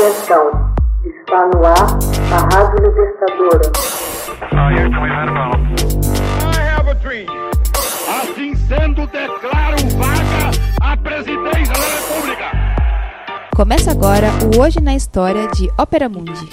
Atenção, está no ar a Rádio Libertadora. Assim sendo, declaro vaga a presidência da República. Começa agora o Hoje na História de Ópera Mundi.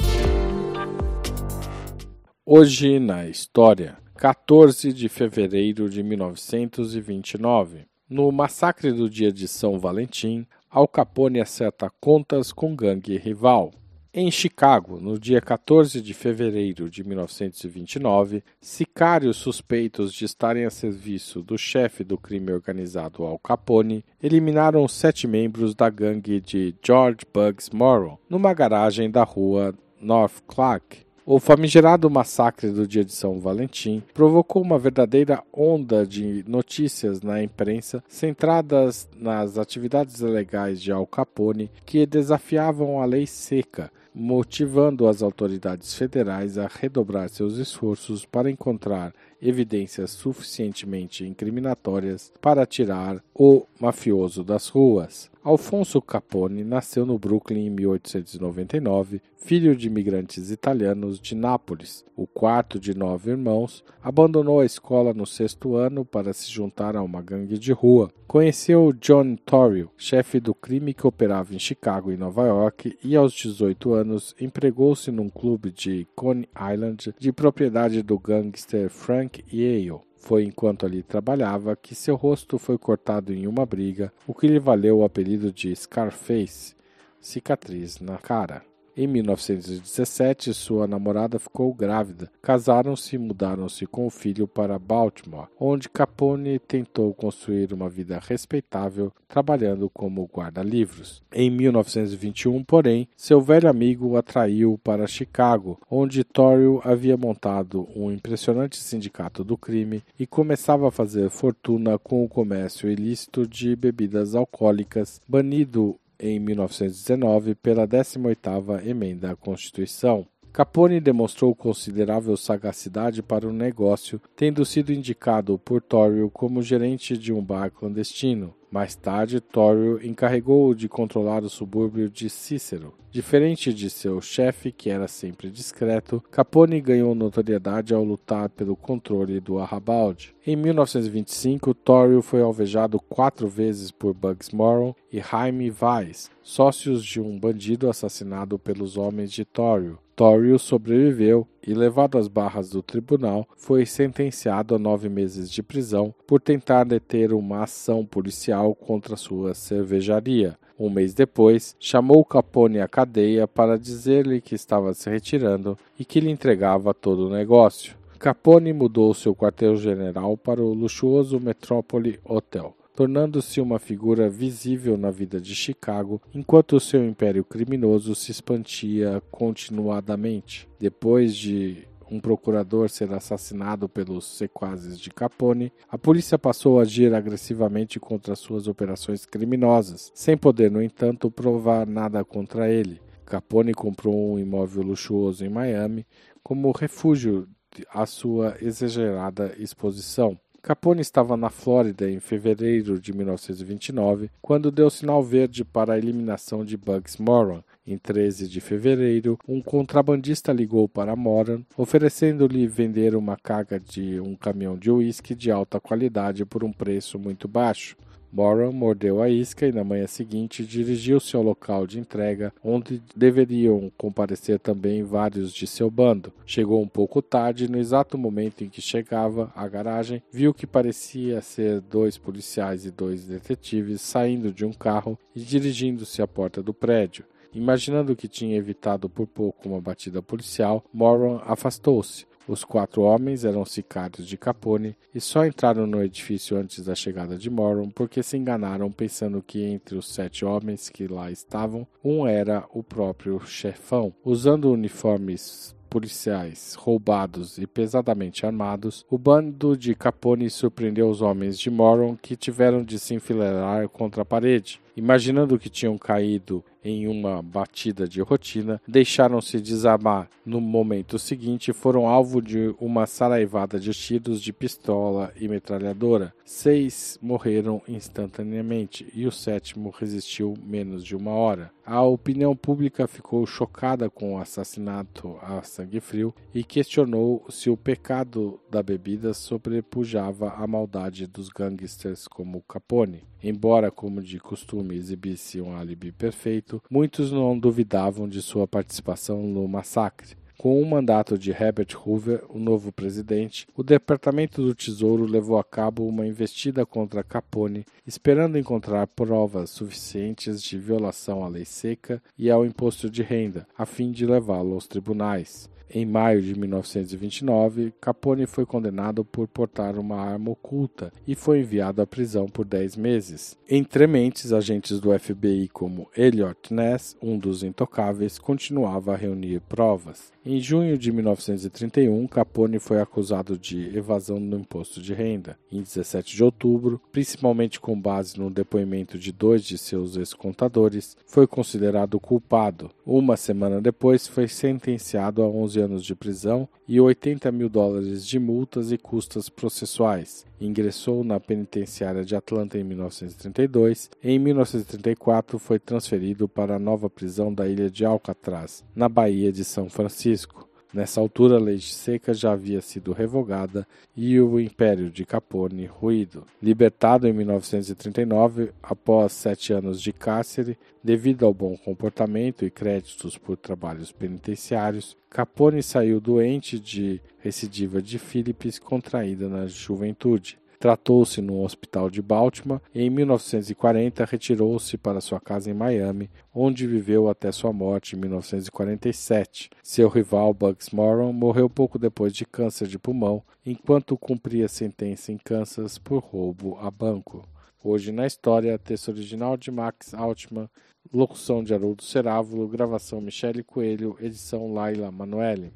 Hoje na História, 14 de fevereiro de 1929. No massacre do dia de São Valentim, Al Capone acerta contas com gangue rival. Em Chicago, no dia 14 de fevereiro de 1929, sicários suspeitos de estarem a serviço do chefe do crime organizado Al Capone eliminaram sete membros da gangue de George Bugs Morrow numa garagem da rua North Clark, o famigerado massacre do dia de São Valentim provocou uma verdadeira onda de notícias na imprensa centradas nas atividades ilegais de Al Capone que desafiavam a lei seca, motivando as autoridades federais a redobrar seus esforços para encontrar evidências suficientemente incriminatórias para tirar o mafioso das ruas. Alfonso Capone nasceu no Brooklyn em 1899, filho de imigrantes italianos de Nápoles. O quarto de nove irmãos abandonou a escola no sexto ano para se juntar a uma gangue de rua. Conheceu John Torrio, chefe do crime que operava em Chicago e Nova York, e aos 18 anos empregou-se num clube de Coney Island de propriedade do gangster Frank Yale. Foi enquanto ali trabalhava que seu rosto foi cortado em uma briga, o que lhe valeu o apelido de Scarface, cicatriz na cara. Em 1917, sua namorada ficou grávida. Casaram-se e mudaram-se com o filho para Baltimore, onde Capone tentou construir uma vida respeitável trabalhando como guarda-livros. Em 1921, porém, seu velho amigo o atraiu para Chicago, onde Torrio havia montado um impressionante sindicato do crime e começava a fazer fortuna com o comércio ilícito de bebidas alcoólicas, banido em 1919 pela 18ª emenda à Constituição. Capone demonstrou considerável sagacidade para o negócio, tendo sido indicado por Torrio como gerente de um bar clandestino. Mais tarde, Torrio encarregou-o de controlar o subúrbio de Cícero. Diferente de seu chefe, que era sempre discreto, Capone ganhou notoriedade ao lutar pelo controle do arrabalde. Em 1925, Torrio foi alvejado quatro vezes por Bugs Morrow e Jaime Weiss, sócios de um bandido assassinado pelos homens de Torrio. Torrio sobreviveu e, levado às barras do tribunal, foi sentenciado a nove meses de prisão por tentar deter uma ação policial contra sua cervejaria. Um mês depois, chamou Capone à cadeia para dizer-lhe que estava se retirando e que lhe entregava todo o negócio. Capone mudou seu quartel-general para o luxuoso Metropole Hotel tornando-se uma figura visível na vida de Chicago, enquanto seu império criminoso se expandia continuadamente. Depois de um procurador ser assassinado pelos sequazes de Capone, a polícia passou a agir agressivamente contra suas operações criminosas, sem poder, no entanto, provar nada contra ele. Capone comprou um imóvel luxuoso em Miami como refúgio à sua exagerada exposição. Capone estava na Flórida em fevereiro de 1929, quando deu sinal verde para a eliminação de Bugs Moran. Em 13 de fevereiro, um contrabandista ligou para Moran, oferecendo-lhe vender uma carga de um caminhão de uísque de alta qualidade por um preço muito baixo. Moran mordeu a isca e na manhã seguinte dirigiu-se ao local de entrega, onde deveriam comparecer também vários de seu bando. Chegou um pouco tarde e no exato momento em que chegava à garagem, viu que parecia ser dois policiais e dois detetives saindo de um carro e dirigindo-se à porta do prédio. Imaginando que tinha evitado por pouco uma batida policial, Moran afastou-se. Os quatro homens eram sicários de Capone e só entraram no edifício antes da chegada de Moron porque se enganaram pensando que entre os sete homens que lá estavam, um era o próprio chefão. Usando uniformes policiais roubados e pesadamente armados, o bando de Capone surpreendeu os homens de Moron que tiveram de se enfileirar contra a parede. Imaginando que tinham caído em uma batida de rotina, deixaram-se desarmar no momento seguinte e foram alvo de uma saraivada de tiros de pistola e metralhadora. Seis morreram instantaneamente e o sétimo resistiu menos de uma hora. A opinião pública ficou chocada com o assassinato a sangue frio e questionou se o pecado da bebida sobrepujava a maldade dos gangsters como Capone. Embora, como de costume, exibisse um álibi perfeito, muitos não duvidavam de sua participação no massacre. Com o mandato de Herbert Hoover, o novo presidente, o Departamento do Tesouro levou a cabo uma investida contra Capone, esperando encontrar provas suficientes de violação à lei seca e ao imposto de renda, a fim de levá-lo aos tribunais. Em maio de 1929, Capone foi condenado por portar uma arma oculta e foi enviado à prisão por 10 meses. Entre mentes, agentes do FBI como Elliot Ness, um dos intocáveis, continuava a reunir provas. Em junho de 1931, Capone foi acusado de evasão no imposto de renda. Em 17 de outubro, principalmente com base no depoimento de dois de seus ex-contadores, foi considerado culpado. Uma semana depois, foi sentenciado a 11 anos de prisão e 80 mil dólares de multas e custas processuais. Ingressou na penitenciária de Atlanta em 1932. Em 1934, foi transferido para a nova prisão da ilha de Alcatraz, na Baía de São Francisco. Nessa altura, a lei seca já havia sido revogada e o império de Capone ruído. Libertado em 1939, após sete anos de cárcere, devido ao bom comportamento e créditos por trabalhos penitenciários, Capone saiu doente de recidiva de Philips contraída na juventude. Tratou-se num hospital de Baltimore e em 1940 retirou-se para sua casa em Miami, onde viveu até sua morte em 1947. Seu rival Bugs Moran morreu pouco depois de câncer de pulmão, enquanto cumpria sentença em Kansas por roubo a banco. Hoje na história, texto original de Max Altman, locução de Haroldo Cerávulo, gravação Michele Coelho, edição Laila Manoeli.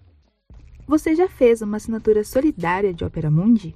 Você já fez uma assinatura solidária de Opera Mundi?